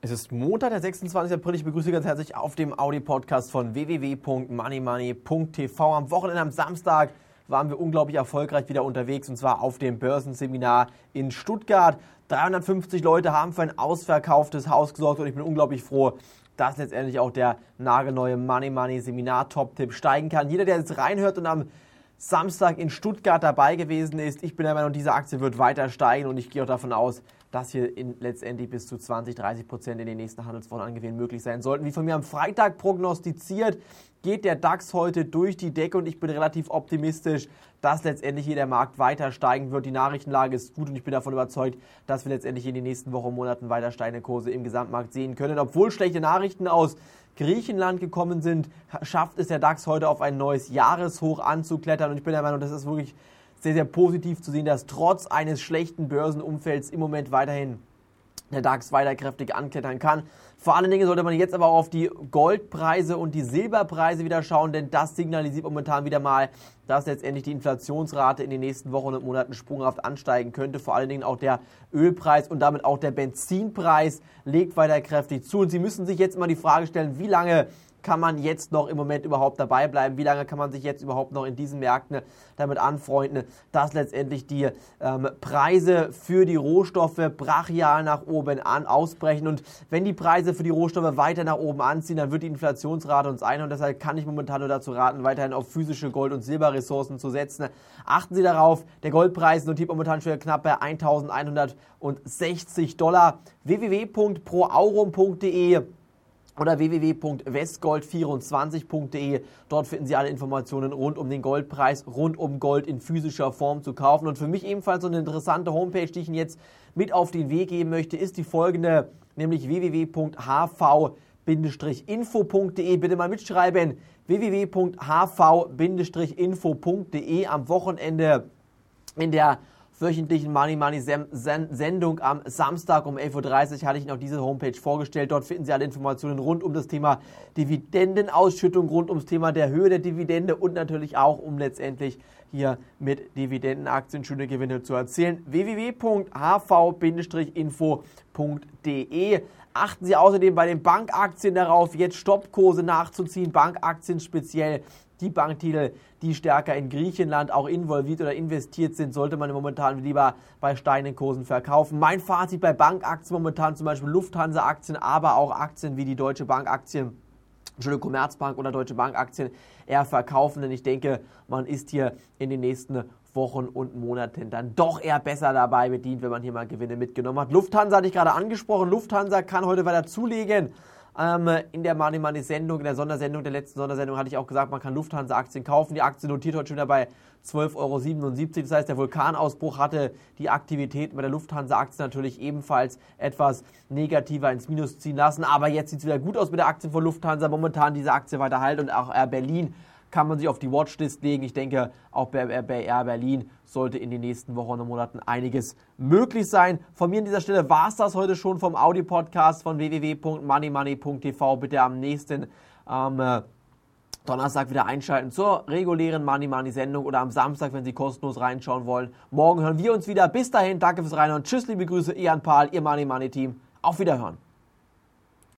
Es ist Montag, der 26. April. Ich begrüße Sie ganz herzlich auf dem Audi-Podcast von www.moneymoney.tv. Am Wochenende, am Samstag, waren wir unglaublich erfolgreich wieder unterwegs und zwar auf dem Börsenseminar in Stuttgart. 350 Leute haben für ein ausverkauftes Haus gesorgt und ich bin unglaublich froh, dass letztendlich auch der nagelneue Money Money Seminar Top-Tipp steigen kann. Jeder, der jetzt reinhört und am Samstag in Stuttgart dabei gewesen ist, ich bin der Meinung, diese Aktie wird weiter steigen und ich gehe auch davon aus, dass hier in, letztendlich bis zu 20, 30 Prozent in den nächsten Handelswochen angewählt möglich sein sollten. Wie von mir am Freitag prognostiziert, geht der DAX heute durch die Decke und ich bin relativ optimistisch, dass letztendlich hier der Markt weiter steigen wird. Die Nachrichtenlage ist gut und ich bin davon überzeugt, dass wir letztendlich in den nächsten Wochen und Monaten weiter steigende Kurse im Gesamtmarkt sehen können. Obwohl schlechte Nachrichten aus Griechenland gekommen sind, schafft es der DAX heute auf ein neues Jahreshoch anzuklettern und ich bin der Meinung, das ist wirklich sehr, sehr positiv zu sehen, dass trotz eines schlechten Börsenumfelds im Moment weiterhin der DAX weiter kräftig anklettern kann. Vor allen Dingen sollte man jetzt aber auch auf die Goldpreise und die Silberpreise wieder schauen, denn das signalisiert momentan wieder mal, dass letztendlich die Inflationsrate in den nächsten Wochen und Monaten sprunghaft ansteigen könnte. Vor allen Dingen auch der Ölpreis und damit auch der Benzinpreis legt weiter kräftig zu. Und Sie müssen sich jetzt mal die Frage stellen, wie lange kann man jetzt noch im Moment überhaupt dabei bleiben? Wie lange kann man sich jetzt überhaupt noch in diesen Märkten damit anfreunden, dass letztendlich die ähm, Preise für die Rohstoffe brachial nach oben an ausbrechen? Und wenn die Preise für die Rohstoffe weiter nach oben anziehen, dann wird die Inflationsrate uns ein und deshalb kann ich momentan nur dazu raten, weiterhin auf physische Gold- und Silberressourcen zu setzen. Achten Sie darauf, der Goldpreis notiert momentan schon knapp bei 1160 Dollar. www.proaurum.de oder www.westgold24.de. Dort finden Sie alle Informationen rund um den Goldpreis, rund um Gold in physischer Form zu kaufen. Und für mich ebenfalls so eine interessante Homepage, die ich Ihnen jetzt mit auf den Weg geben möchte, ist die folgende, nämlich www.hv-info.de. Bitte mal mitschreiben, www.hv-info.de am Wochenende in der wöchentlichen Money Money Sendung am Samstag um 11.30 Uhr hatte ich Ihnen auch diese Homepage vorgestellt. Dort finden Sie alle Informationen rund um das Thema Dividendenausschüttung, rund ums Thema der Höhe der Dividende und natürlich auch um letztendlich hier mit Dividendenaktien schöne Gewinne zu erzielen. www.hv-info.de Achten Sie außerdem bei den Bankaktien darauf, jetzt Stoppkurse nachzuziehen, Bankaktien speziell die Banktitel, die stärker in Griechenland auch involviert oder investiert sind, sollte man momentan lieber bei steigenden Kursen verkaufen. Mein Fazit bei Bankaktien momentan zum Beispiel Lufthansa-Aktien, aber auch Aktien wie die Deutsche Bank-Aktien. Entschuldigung, Commerzbank oder Deutsche Bank Aktien eher verkaufen, denn ich denke, man ist hier in den nächsten Wochen und Monaten dann doch eher besser dabei bedient, wenn man hier mal Gewinne mitgenommen hat. Lufthansa hatte ich gerade angesprochen. Lufthansa kann heute weiter zulegen. Ähm, in der Money Money Sendung, in der Sondersendung, der letzten Sondersendung hatte ich auch gesagt, man kann Lufthansa-Aktien kaufen. Die Aktie notiert heute schon wieder bei 12,77 Euro. Das heißt, der Vulkanausbruch hatte die Aktivität bei der Lufthansa-Aktie natürlich ebenfalls etwas negativer ins Minus ziehen lassen. Aber jetzt sieht es wieder gut aus mit der Aktie von Lufthansa. Momentan diese Aktie weiter halt und auch Air Berlin kann man sich auf die Watchlist legen. Ich denke, auch bei, bei Air Berlin sollte in den nächsten Wochen und Monaten einiges möglich sein. Von mir an dieser Stelle war es das heute schon vom Audi-Podcast von www.moneymoney.tv. Bitte am nächsten ähm, äh, Donnerstag wieder einschalten zur regulären Money Money Sendung oder am Samstag, wenn Sie kostenlos reinschauen wollen. Morgen hören wir uns wieder. Bis dahin, danke fürs Reinhören. Tschüss, liebe Grüße, Ian Pahl, Ihr Money Money Team. Auf Wiederhören.